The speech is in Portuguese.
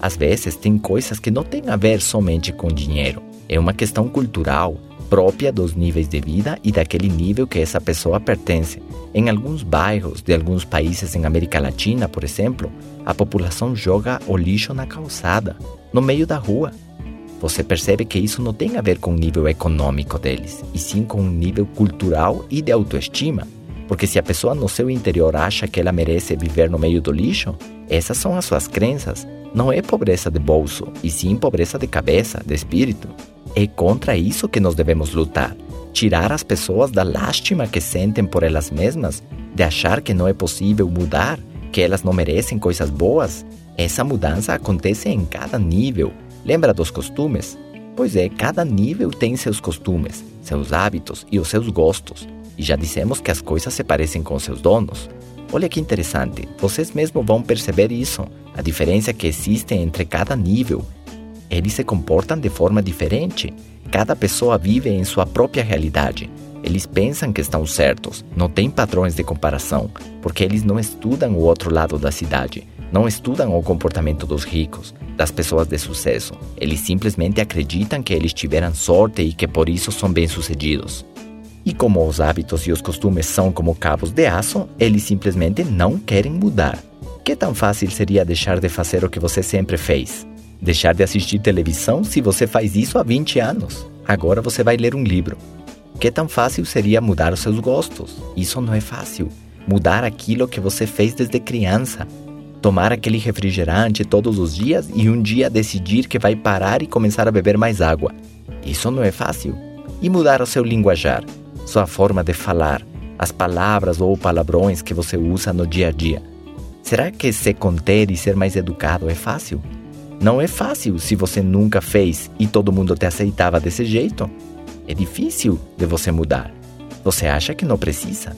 Às vezes, tem coisas que não têm a ver somente com dinheiro. É uma questão cultural, própria dos níveis de vida e daquele nível que essa pessoa pertence. Em alguns bairros de alguns países em América Latina, por exemplo, a população joga o lixo na calçada, no meio da rua. Você percebe que isso não tem a ver com o nível econômico deles, e sim com o nível cultural e de autoestima. Porque se a pessoa no seu interior acha que ela merece viver no meio do lixo, essas são as suas crenças. Não é pobreza de bolso, e sim pobreza de cabeça, de espírito. É contra isso que nós devemos lutar. Tirar as pessoas da lástima que sentem por elas mesmas, de achar que não é possível mudar, que elas não merecem coisas boas. Essa mudança acontece em cada nível. Lembra dos costumes? Pois é, cada nível tem seus costumes, seus hábitos e os seus gostos. E já dissemos que as coisas se parecem com seus donos. Olha que interessante, vocês mesmos vão perceber isso, a diferença que existe entre cada nível. Eles se comportam de forma diferente. Cada pessoa vive em sua própria realidade. Eles pensam que estão certos, não têm padrões de comparação, porque eles não estudam o outro lado da cidade, não estudam o comportamento dos ricos, das pessoas de sucesso. Eles simplesmente acreditam que eles tiveram sorte e que por isso são bem-sucedidos. E como os hábitos e os costumes são como cabos de aço, eles simplesmente não querem mudar. Que tão fácil seria deixar de fazer o que você sempre fez? Deixar de assistir televisão se você faz isso há 20 anos. Agora você vai ler um livro. Que tão fácil seria mudar os seus gostos? Isso não é fácil. Mudar aquilo que você fez desde criança. Tomar aquele refrigerante todos os dias e um dia decidir que vai parar e começar a beber mais água. Isso não é fácil. E mudar o seu linguajar sua forma de falar, as palavras ou palavrões que você usa no dia a dia. Será que se conter e ser mais educado é fácil? Não é fácil se você nunca fez e todo mundo te aceitava desse jeito. É difícil de você mudar. Você acha que não precisa?